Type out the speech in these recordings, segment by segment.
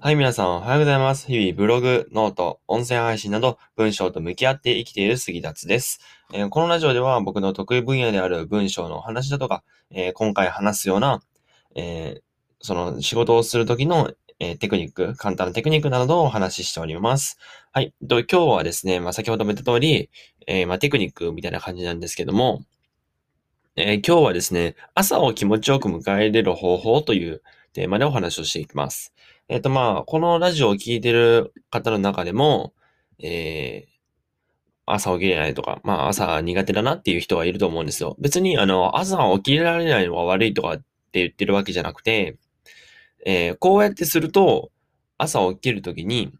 はい、皆さん、おはようございます。日々、ブログ、 note、音声配信など、文章と向き合って生きている杉達です、えーこのラジオでは、僕の得意分野である文章のお話だとか、えー今回話すような、えーその仕事をするときの、えテクニック、簡単なテクニックなどをお話ししております。はい。と今日はですね、まあ、先ほども言った通り、えまあ、テクニックみたいな感じなんですけども、え今日はですね、朝を気持ちよく迎え入れる方法というテーマでお話をしていきます。えっ、と、まあ、このラジオを聞いてる方の中でも、えー朝起きれないとか、まあ、朝苦手だなっていう人はいると思うんですよ。別に、あの、朝起きられないのが悪いとかって言ってるわけじゃなくて、えーこうやってすると、朝起きるときに、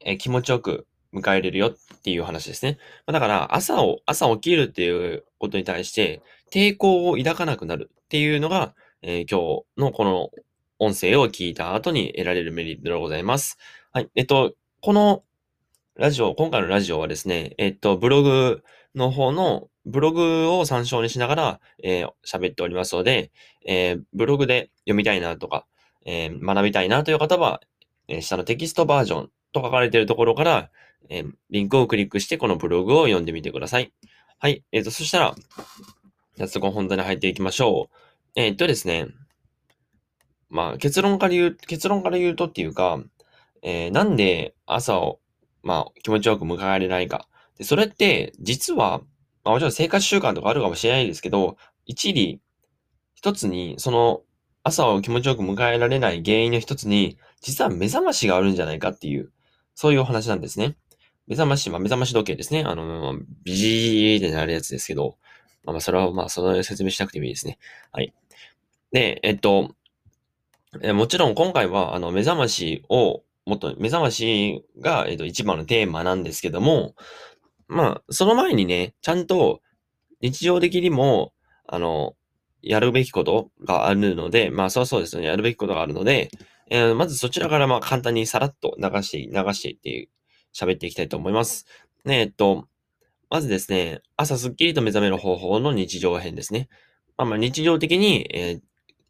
えー気持ちよく迎えれるよっていう話ですね。まあだから、朝を、朝起きるっていうことに対して、抵抗を抱かなくなるっていうのが、えー今日のこの音声を聞いた後に得られるメリットでございます。はい。えっと、このラジオ、今回のラジオはですね、えっと、ブログの方の、ブログを参照にしながら、えー喋っておりますので、えーブログで読みたいなとか、えー学びたいなという方は、えー下のテキストバージョンと書かれているところから、えーリンクをクリックしてこのブログを読んでみてください。はい。えっ、と、そしたら、早速本題に入っていきましょう。えーっとですね、まあ、結論から言う、結論から言うとっていうか、えーなんで朝を、まあ、気持ちよく迎えられないか。で、それって、実は、まあ、もちろん生活習慣とかあるかもしれないですけど、一理、一つに、その、朝を気持ちよく迎えられない原因の一つに、実は目覚ましがあるんじゃないかっていう、そういうお話なんですね。目覚まし、まあ、目覚まし時計ですね。あの、ビジーってなるやつですけど、まあ、まあ、それは、まあ、その説明しなくてもいいですね。はい。で、えっと、えもちろん今回は、あの、目覚ましを、もっと、目覚ましが、えっと、一番のテーマなんですけども、まあ、その前にね、ちゃんと、日常的にも、あの、やるべきことがあるので、まあ、そうそうですね、やるべきことがあるので、えーまずそちらから、まあ、簡単にさらっと流して、流していって、喋っていきたいと思います。ね、えっと、まずですね、朝すっきりと目覚める方法の日常編ですね。まあ、まあ日常的に、えー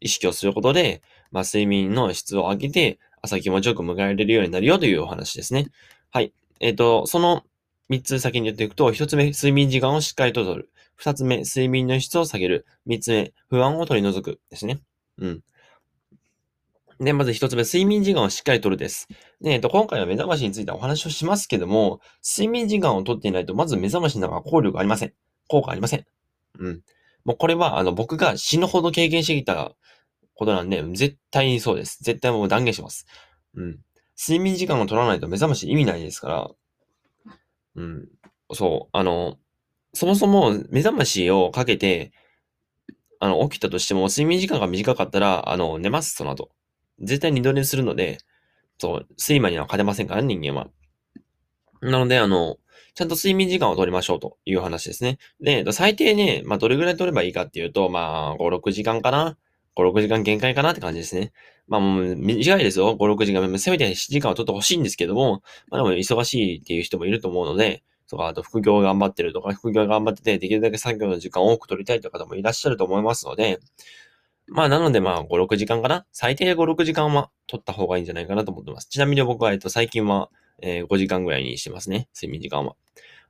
意識をすることで、まあ、睡眠の質を上げて、朝気持ちよく迎えられるようになるよというお話ですね。はい。えっ、と、その3つ先に言っていくと、1つ目、睡眠時間をしっかりと取る。2つ目、睡眠の質を下げる。3つ目、不安を取り除く。ですね。うん。で、まず1つ目、睡眠時間をしっかり取るです。で、えっと、今回は目覚ましについてお話をしますけども、睡眠時間を取っていないと、まず目覚ましの中は効力ありません。効果ありません。うん。もうこれは、あの、僕が死ぬほど経験してきたことなんで、絶対にそうです。絶対もう断言します。うん。睡眠時間を取らないと目覚まし意味ないですから、うん。そう、あの、そもそも目覚ましをかけて、あの、起きたとしても、睡眠時間が短かったら、あの、寝ます、その後。絶対二度寝するので、そう、睡魔には勝てませんから、人間は。なので、あの、ちゃんと睡眠時間を取りましょうという話ですね。で、最低ね、まあ、どれぐらい取ればいいかっていうと、まあ、5、6時間かな。5、6時間限界かなって感じですね。まあ、もう短いですよ。5、6時間。せめて7時間は取ってほしいんですけども、まあ、でも忙しいっていう人もいると思うので、とか、あと副業頑張ってるとか、副業頑張ってて、できるだけ作業の時間を多く取りたいという方もいらっしゃると思いますので、まあ、なので、まあ、5、6時間かな最低5、6時間は取った方がいいんじゃないかなと思ってます。ちなみに僕は、えっと、最近は、えー5時間ぐらいにしてますね。睡眠時間は。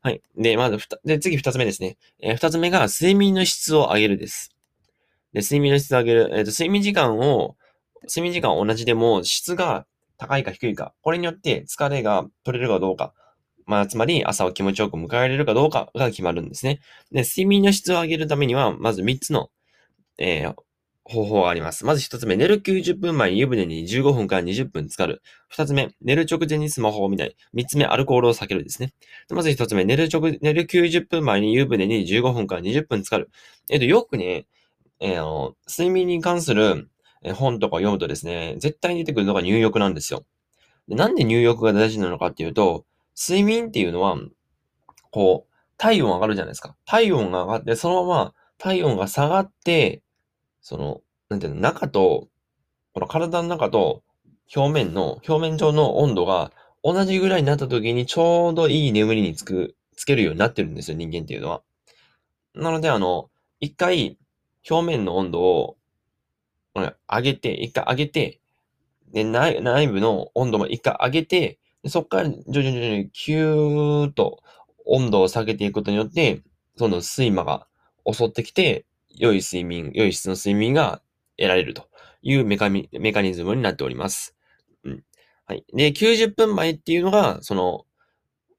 はい。で、まずふた、で、次二つ目ですね。えー二つ目が、睡眠の質を上げるです。で、睡眠の質を上げる。えっ、と、睡眠時間を、睡眠時間は同じでも、質が高いか低いか。これによって疲れが取れるかどうか。まあ、つまり、朝を気持ちよく迎えられるかどうかが決まるんですね。で、睡眠の質を上げるためには、まず3つの、えー方法があります。まず1つ目、寝る90分前に湯船に15分から20分浸かる。2つ目、寝る直前にスマホを見ない。3つ目、アルコールを避けるですね。まず1つ目、寝る直、寝る90分前に湯船に15分から20分浸かる。えっ、と、よくね、えーあの、睡眠に関する本とか読むとですね、絶対に出てくるのが入浴なんですよ。でなんで入浴が大事なのかっていうと、睡眠っていうのは、こう、体温上がるじゃないですか。体温が上がって、そのまま体温が下がって、その、なんていうの、中と、この体の中と表面の、表面上の温度が同じぐらいになった時にちょうどいい眠りにつく、つけるようになってるんですよ、人間っていうのは。なので、あの、一回表面の温度を、上げて、一回上げて、で内内部の温度も一回上げて、そこから徐々に徐々にキューッと温度を下げていくことによって、その睡魔が襲ってきて、良い睡眠、良い質の睡眠が得られるというメカニメカニズムになっております。うん。はい。で、90分前っていうのが、その、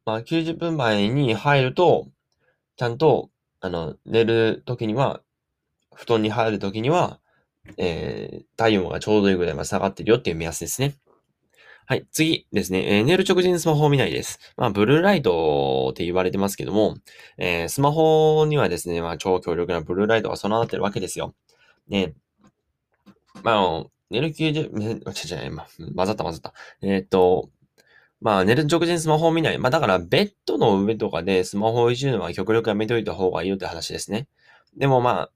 まあ、90分前に入ると、ちゃんと、あの、寝るときには、布団に入るときには、えー、体温がちょうどいいぐらいまで下がってるよっていう目安ですね。はい。次ですね。えー、寝る直前にスマホを見ないです。まあ、ブルーライトって言われてますけども、えー、スマホにはですね、まあ、超強力なブルーライトが備わってるわけですよ。ね。まあ、寝る90、ね、違う違う、ま、混ざった混ざった。えー、っと、まあ、寝る直前にスマホを見ない。まあ、だから、ベッドの上とかでスマホをいじるのは極力やめといた方がいいよって話ですね。でもまあ、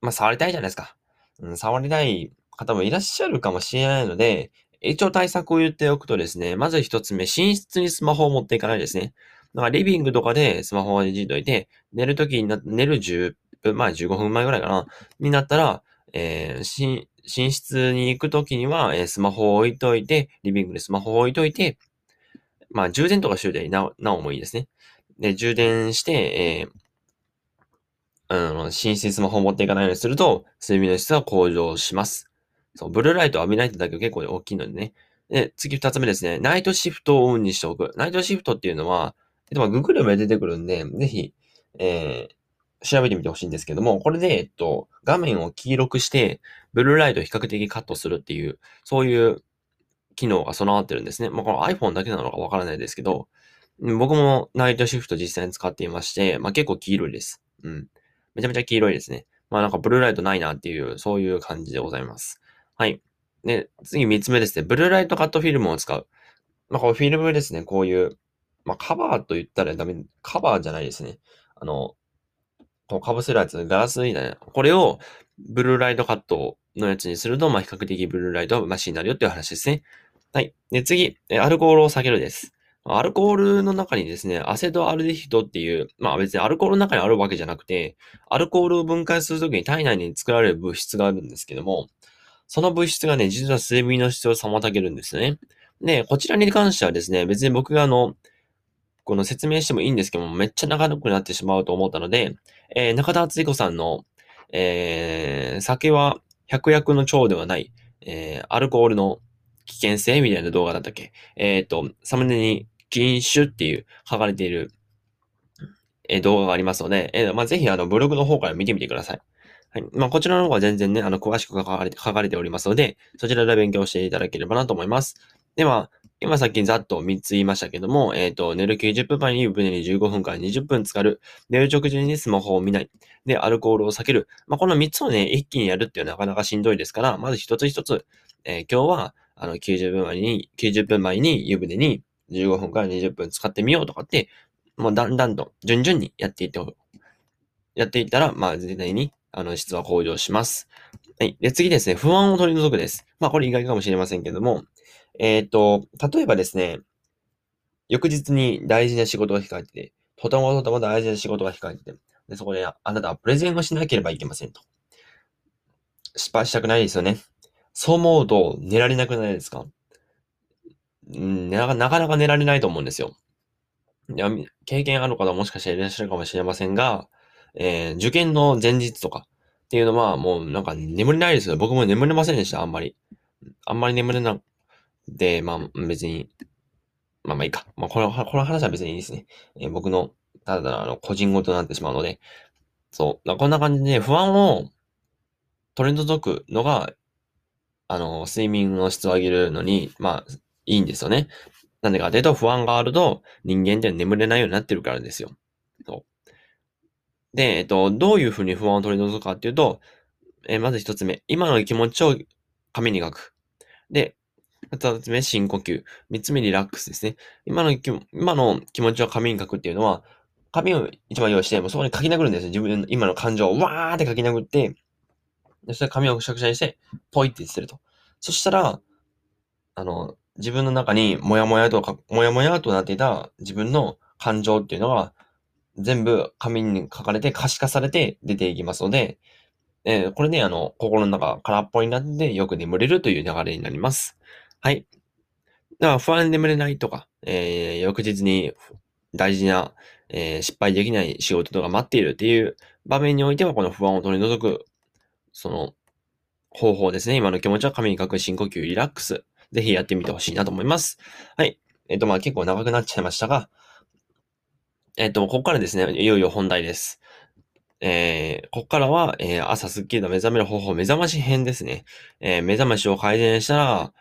まあ、触りたいじゃないですか。うん、触りたい方もいらっしゃるかもしれないので、一応対策を言っておくとですね、まず一つ目、寝室にスマホを持っていかないですね。だからリビングとかでスマホをいじっといて、寝るときにな、寝る10分前、15分前ぐらいかな、になったら、えー、寝室に行くときには、えー、スマホを置いといて、リビングでスマホを置いといて、まあ、充電とか終電な、なおもいいですね。で、充電して、えー、あの、寝室にスマホを持っていかないようにすると、睡眠の質は向上します。そう、ブルーライトを浴びないってだけ結構大きいのでね。で、次二つ目ですね。ナイトシフトをオンにしておく。ナイトシフトっていうのは、えっと、ググれば出てくるんで、ぜひ、えー、調べてみてほしいんですけども、これで、えっと、画面を黄色くして、ブルーライトを比較的カットするっていう、そういう機能が備わってるんですね。まあ、この iPhone だけなのかわからないですけど、僕もナイトシフト実際に使っていまして、まあ、結構黄色いです。うん。めちゃめちゃ黄色いですね。まあなんかブルーライトないなっていう、そういう感じでございます。はい。で、次三つ目ですね。ブルーライトカットフィルムを使う。まあ、こうフィルムですね。こういう、まあ、カバーと言ったらダメ、カバーじゃないですね。あの、こう被せるやつ、ガラスみたいな。これをブルーライトカットのやつにすると、まあ、比較的ブルーライトマシになるよっていう話ですね。はい。で、次、アルコールを下げるです。アルコールの中にですね、アセドアルデヒドっていう、まあ別にアルコールの中にあるわけじゃなくて、アルコールを分解するときに体内に作られる物質があるんですけども、その物質がね、実は睡眠の質を妨げるんですね。で、こちらに関してはですね、別に僕があの、この説明してもいいんですけども、めっちゃ長くなってしまうと思ったので、えー、中田敦彦さんの、えー、酒は百薬の長ではない、えー、アルコールの危険性みたいな動画だったっけ？えっ、ー、と、サムネに禁酒っていう書かれている、え、動画がありますので、えー、まあ、ぜひあの、ブログの方から見てみてください。はい。まあ、こちらの方は全然ね、あの、詳しく書かれて、書かれておりますので、そちらで勉強していただければなと思います。では、今さっきざっと3つ言いましたけども、えっ、ー、と、寝る90分前に湯船に15分から20分浸かる。寝る直前にスマホを見ない。で、アルコールを避ける。まあ、この3つをね、一気にやるっていうのはなかなかしんどいですから、まず一つ一つ、えー、今日は、あの、90分前に、90分前に湯船に15分から20分使ってみようとかって、もうだんだんと順々にやっていって、やっていったら、まあ、全体にあの、質は向上します。はい。で、次ですね、不安を取り除くです。まあ、これ意外かもしれませんけども、えっ、ー、と、例えばですね、翌日に大事な仕事が控えてて、とてもとても大事な仕事が控えてて、でそこであなたはプレゼンをしなければいけませんと。失敗したくないですよね。そう思うと寝られなくないですか？うん、なかなか寝られないと思うんですよ。経験ある方もしかしていらっしゃるかもしれませんが、えー、受験の前日とかっていうのはもうなんか眠れないですよ。僕も眠れませんでした、あんまり。あんまり眠れなくて、まあ別に、まあまあいいか。まあこの、この話は別にいいですね。えー、僕の、ただあの、個人事になってしまうので、そう。こんな感じで、不安を取り除くのが、あの、睡眠の質を上げるのに、まあ、いいんですよね。なんでかというと、不安があると、人間って眠れないようになってるからですよ。そう。で、えっと、どういうふうに不安を取り除くかっていうと、え、まず一つ目、今の気持ちを紙に書く。で、二つ目、深呼吸。三つ目、リラックスですね。今の今の気持ちを紙に書くっていうのは、紙を一番用意して、もうそこに書き殴るんですよ。自分の今の感情をわーって書き殴って、そして紙をくしゃくしゃにして、ポイって捨てると。そしたら、あの、自分の中にもやもやとか、もやもやとなっていた自分の感情っていうのが、全部紙に書かれて可視化されて出ていきますので、えー、これね、あの、心の中空っぽになってよく眠れるという流れになります。はい。だから不安で眠れないとか、えー、翌日に大事な、えー、失敗できない仕事とか待っているっていう場面においては、この不安を取り除く、その、方法ですね。今の気持ちは紙に書く深呼吸、リラックス。ぜひやってみてほしいなと思います。はい。えっ、と、まあ結構長くなっちゃいましたが、えっ、と、ここからですね、いよいよ本題です。えー、ここからは、えー、朝スッキリと目覚める方法、目覚まし編ですね。えー、目覚ましを改善したら、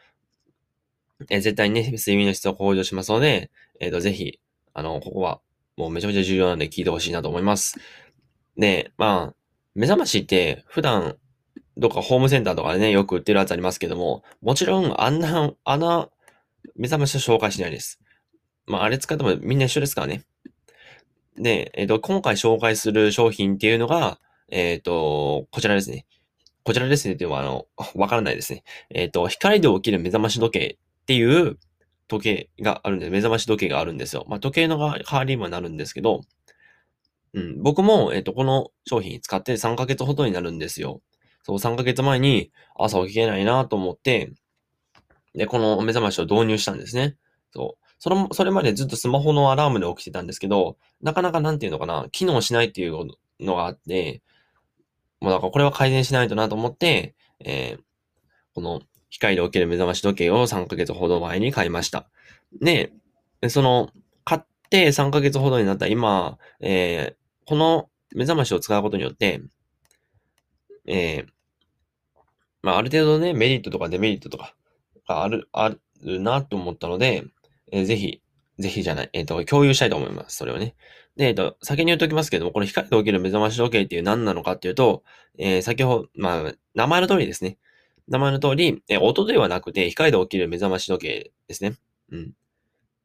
えー、絶対にね、睡眠の質を向上しますので、えっ、と、ぜひ、あの、ここは、もうめちゃめちゃ重要なんで聞いてほしいなと思います。で、まあ、目覚ましって普段どっかホームセンターとかでね、よく売ってるやつありますけども、もちろん、あんな、あんな、目覚ましを紹介しないです。まあ、あれ使ってもみんな一緒ですからね。で、えっ、ー、と、今回紹介する商品っていうのが、えっ、ー、と、こちらですね。こちらですねっていうのは、あの、わからないですね。えっ、ー、と、光で起きる目覚まし時計っていう時計があるんで、目覚まし時計があるんですよ。まあ、時計の代わりにもなるんですけど、うん、僕も、えっ、と、この商品使って3ヶ月ほどになるんですよ。そう、3ヶ月前に朝起きれないなと思って、で、この目覚ましを導入したんですね。そう。それ、それまでずっとスマホのアラームで起きてたんですけど、なかなかなんていうのかな、機能しないっていうのがあって、もうなんかこれは改善しないとなと思って、えー、この光で起きる目覚まし時計を3ヶ月ほど前に買いました。で、その、買って3ヶ月ほどになった今、えー、この目覚ましを使うことによって、えー、まあ、ある程度ね、メリットとかデメリットとかがある、あるなと思ったので、えー、ぜひ、ぜひじゃない、えっ、ー、と、共有したいと思います。それをね。で、えっ、ー、と、先に言っておきますけども、この光で起きる目覚まし時計っていう何なのかっていうと、えー、先ほど、まあ、名前の通りですね。名前の通り、えー、音ではなくて、光で起きる目覚まし時計ですね。うん。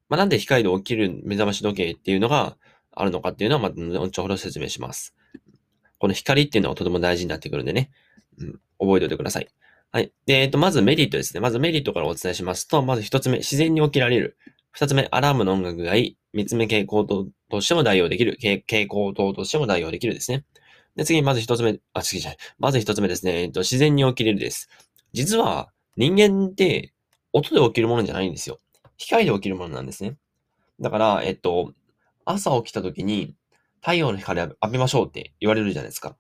まあ、なんで光で起きる目覚まし時計っていうのがあるのかっていうのは、また、後ほど説明します。この光っていうのはとても大事になってくるんでね。うん、覚えておいてください。はい。で、えっと、まずメリットですね。まずメリットからお伝えしますと、まず一つ目、自然に起きられる。二つ目、アラームの音楽がいい。三つ目、傾向ととしても代用できる。傾向等としても代用できるですね。で、次、まず一つ目、あ、次じゃない。まず一つ目ですね。えっと、自然に起きれるです。実は、人間って音で起きるものじゃないんですよ。光で起きるものなんですね。だから、えっと、朝起きた時に、太陽の光浴びましょうって言われるじゃないですか。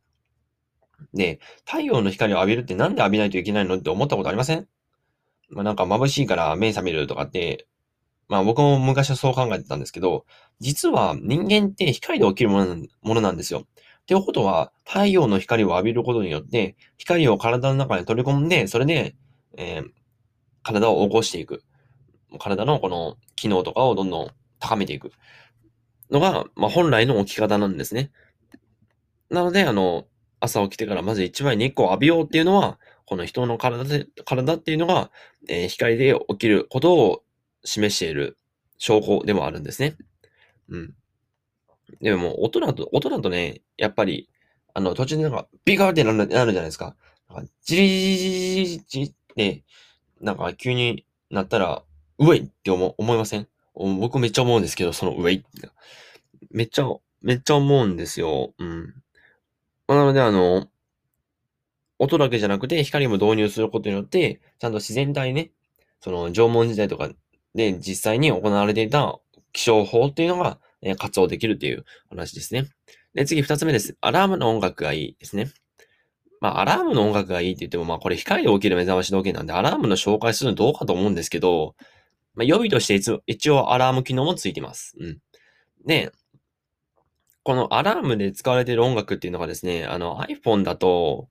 で、太陽の光を浴びるってなんで浴びないといけないのって思ったことありません？まあなんか眩しいから目覚めるとかって、まあ僕も昔はそう考えてたんですけど、実は人間って光で起きるものなんですよ。っていうことは、太陽の光を浴びることによって、光を体の中に取り込んで、それで、えー、体を起こしていく。体のこの機能とかをどんどん高めていく。のが、まあ、本来の起き方なんですね。なので、あの、朝起きてからまず一番日光を浴びようっていうのは、この人の体で、体っていうのが、えー、光で起きることを示している証拠でもあるんですね。うん。でも、音だと、音だとね、やっぱり、あの、途中でなんか、ビガーってなるなるじゃないですか。なんか、ジリジリジリジリって、なんか急になったら、うえいって思思いません僕めっちゃ思うんですけど、その上、めっちゃ、めっちゃ思うんですよ。うん。なので、あの、音だけじゃなくて光も導入することによって、ちゃんと自然体ね、その縄文時代とかで実際に行われていた気象法っていうのが、え活用できるっていう話ですね。で、次二つ目です。アラームの音楽がいいですね。まあ、アラームの音楽がいいって言っても、まあ、これ光で起きる目覚まし時計なんで、アラームの紹介するのどうかと思うんですけど、まあ、予備として一応アラーム機能もついてます。うん。で、このアラームで使われている音楽っていうのがですね、あの iPhone だと、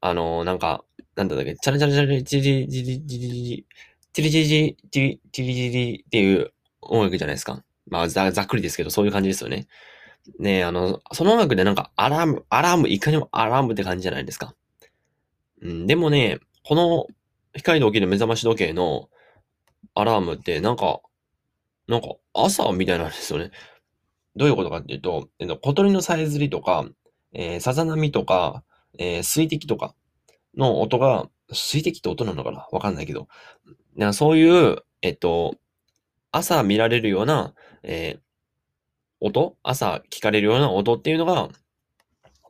あの、なんか、なんだっけ、チャラチャラチャラチリジリジリジリ、チリジリチリチリジリっていう音楽じゃないですか。まあざ、ざっくりですけど、そういう感じですよね。ねあの、その音楽でなんかアラーム、アラーム、いかにもアラームって感じじゃないですか。うん、でもね、この光で起きる目覚まし時計のアラームって、なんか、なんか朝みたいなんですよね。どういうことかっていうと、えっ小鳥のさえずりとか、えー、さざ波とか、えー、水滴とかの音が、水滴って音なのかな？わかんないけど。なそういう、えっと、朝見られるような、えー、音？朝聞かれるような音っていうのが、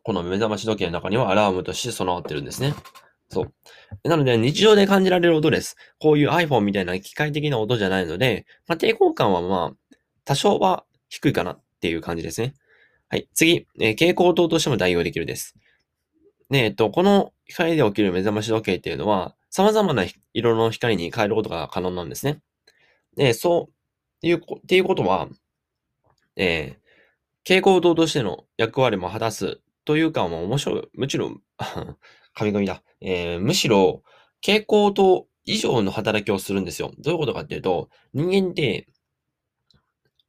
この目覚まし時計の中にはアラームとして備わってるんですね。そう。なので、日常で感じられる音です。こういう iPhone みたいな機械的な音じゃないので、まあ、抵抗感はまあ、多少は低いかなっていう感じですね。はい。次、えー、蛍光灯としても代用できるです。で、えっと、この光で起きる目覚まし時計っていうのは、様々な色の光に変えることが可能なんですね。で、そういう、っていうことは、えー、蛍光灯としての役割も果たすというか、もう面白い、もちろん、神々だ。えー、むしろ、蛍光灯以上の働きをするんですよ。どういうことかっていうと、人間って、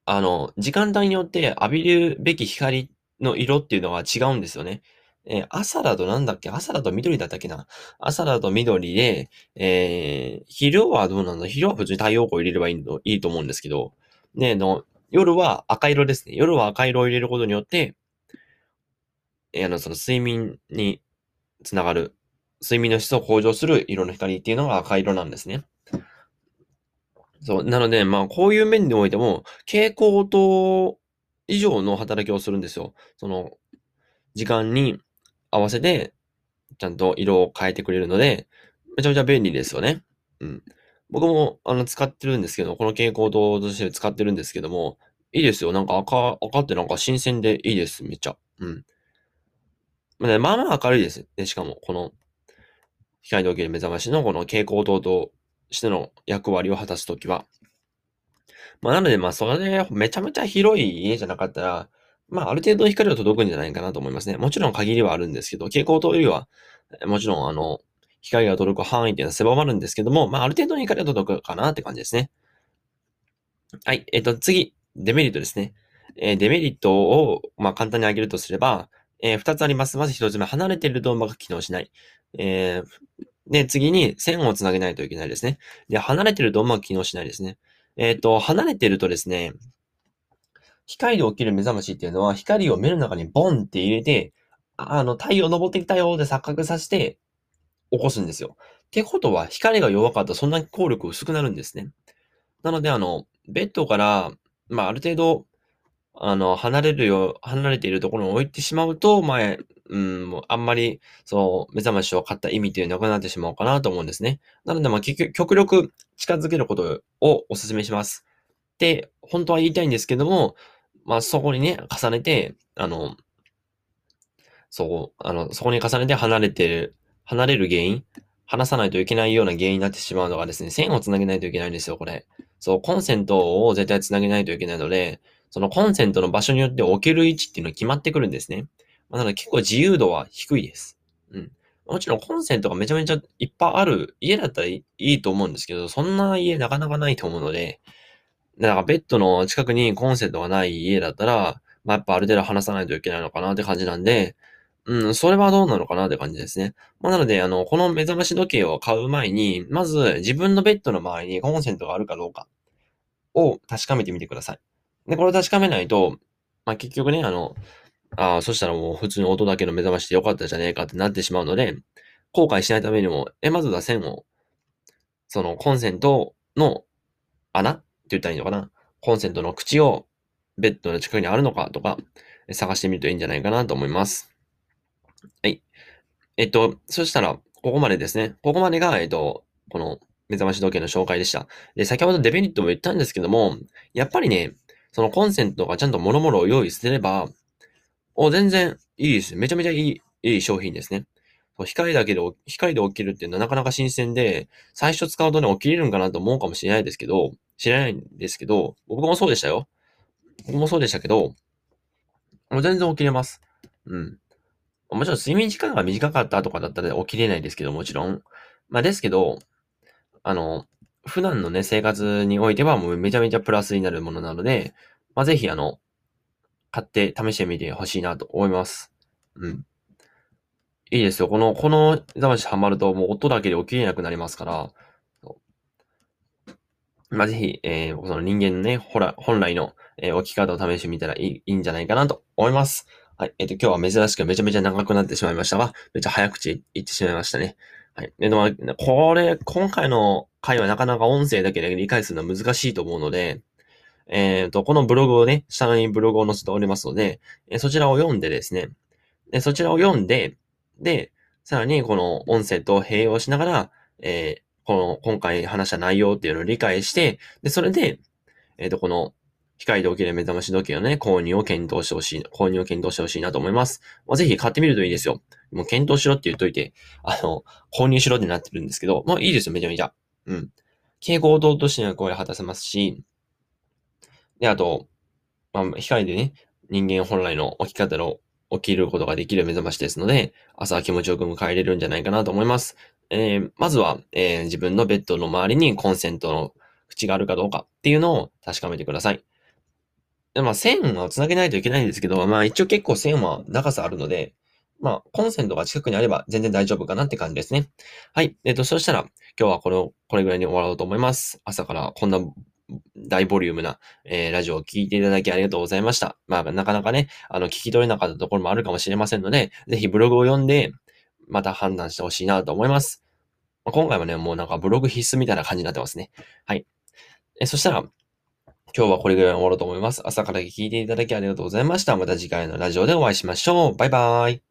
あの、時間帯によって浴びるべき光の色っていうのは違うんですよね。えー、朝だとなんだっけ？朝だと緑だったっけな？朝だと緑で、えー、昼はどうなんだ？昼は普通に太陽光入れればいいのいいと思うんですけど、ね、の、夜は赤色ですね。夜は赤色を入れることによって、えー、あの、その睡眠につながる、睡眠の質を向上する色の光っていうのが赤色なんですね。そう。なので、まあ、こういう面においても、蛍光灯以上の働きをするんですよ。その、時間に合わせて、ちゃんと色を変えてくれるので、めちゃめちゃ便利ですよね。うん。僕も、あの、使ってるんですけど、この蛍光灯として使ってるんですけども、いいですよ。なんか赤、赤ってなんか新鮮でいいです。めっちゃ。うん。まあ、ね、まあまあ明るいです。で、しかも、この、光で起きる目覚ましのこの蛍光灯としての役割を果たすときは。まあ、なので、まあ、それでめちゃめちゃ広い家じゃなかったら、まあ、ある程度光は届くんじゃないかなと思いますね。もちろん限りはあるんですけど、蛍光灯よりは、もちろん、あの、光が届く範囲っていうのは狭まるんですけども、まあ、ある程度の光は届くかなって感じですね。はい。えっ、と、次、デメリットですね。えー、デメリットを、まあ、簡単に挙げるとすれば、えー、二つあります。まず一つ目、離れている動画が機能しない。えー、で、次に線をつなげないといけないですね。で、離れている動画が機能しないですね。えっ、ー、と、離れてるとですね、光で起きる目覚ましっていうのは、光を目の中にボンって入れて、あの、太陽登ってきたよって錯覚させて、起こすんですよ。ってことは、光が弱かったらそんなに効力薄くなるんですね。なので、あの、ベッドから、まあ、ある程度、あの、離れるよ、離れているところに置いてしまうと、前、うん、もうあんまり、そう、目覚ましを買った意味っていうのがなくなってしまうかなと思うんですね。なので、まあ、極力近づけることをお勧めします。で、本当は言いたいんですけども、まあ、そこにね、重ねて、あの、そう、あの、そこに重ねて離れてる、離れる原因、離さないといけないような原因になってしまうのがですね、線をつなげないといけないんですよ、これ。そう、コンセントを絶対つなげないといけないので、そのコンセントの場所によって置ける位置っていうのが決まってくるんですね。まあ、なので結構自由度は低いです。うん。もちろんコンセントがめちゃめちゃいっぱいある家だったらいいと思うんですけど、そんな家なかなかないと思うので、だからベッドの近くにコンセントがない家だったら、まあ、やっぱある程度離さないといけないのかなって感じなんで、うん、それはどうなのかなって感じですね。まあ、なので、あの、この目覚まし時計を買う前に、まず自分のベッドの周りにコンセントがあるかどうかを確かめてみてください。で、これを確かめないと、まあ、結局ね、あの、ああ、そしたらもう普通に音だけの目覚ましでよかったじゃねえかってなってしまうので、後悔しないためにも、え、まずは線を、そのコンセントの穴って言ったらいいのかな？コンセントの口をベッドの近くにあるのかとか、探してみるといいんじゃないかなと思います。はい。えっと、そしたら、ここまでですね。ここまでが、えっと、この目覚まし時計の紹介でした。で、先ほどデメリットも言ったんですけども、やっぱりね、そのコンセントがちゃんと諸々を用意すれば、お、全然いいです。めちゃめちゃいい、いい商品ですね。光だけで、光で起きるっていうのはなかなか新鮮で、最初使うとね、起きれるんかなと思うかもしれないですけど、知らないんですけど、僕もそうでしたよ。僕もそうでしたけど、もう全然起きれます。うん。もちろん睡眠時間が短かったとかだったら起きれないですけど、もちろん。まあですけど、あの、普段のね、生活においてはもうめちゃめちゃプラスになるものなので、まあぜひあの、買って試してみてほしいなと思います。うん。いいですよ。この、この目覚ましハマるともう音だけで起きれなくなりますから、まあ、ぜひ、えー、その人間のね、ほら、本来の、えー、起き方を試してみたらいいいいんじゃないかなと思います。はい。えっ、ー、と、今日は珍しくめちゃめちゃ長くなってしまいましたが、めっちゃ早口言ってしまいましたね。はい。でも、これ、今回の回はなかなか音声だけで理解するのは難しいと思うので、えっ、ー、と、このブログをね、下にブログを載せておりますので、え、そちらを読んでですね、でそちらを読んで、で、さらにこの音声と併用しながら、えー、この今回話した内容っていうのを理解して、で、それで、えっ、ー、と、この光で起きる目覚まし時計のね、購入を検討してほしい、購入を検討してほしいなと思います。まあ、ぜひ買ってみるといいですよ。もう検討しろって言っといて、あの、購入しろってなってるんですけど、まあいいですよ、めちゃめちゃ。うん。傾向動としての声を果たせますし、で、あと、まあ、光でね、人間本来の起き方の起きることができる目覚ましですので、朝は気持ちよく迎えれるんじゃないかなと思います。えー、まずは、えー、自分のベッドの周りにコンセントの口があるかどうかっていうのを確かめてください。でまあ、線を繋げないといけないんですけど、まあ一応結構線は長さあるので、まあ、コンセントが近くにあれば全然大丈夫かなって感じですね。はい。えっ、ー、と、そしたら、今日はこの、これぐらいに終わろうと思います。朝からこんな大ボリュームな、えー、ラジオを聴いていただきありがとうございました。まあ、なかなかね、あの、聞き取れなかったところもあるかもしれませんので、ぜひブログを読んで、また判断してほしいなと思います。まあ、今回はね、もうなんかブログ必須みたいな感じになってますね。はい。えそしたら、今日はこれぐらいに終わろうと思います。朝から聞いていただきありがとうございました。また次回のラジオでお会いしましょう。バイバーイ。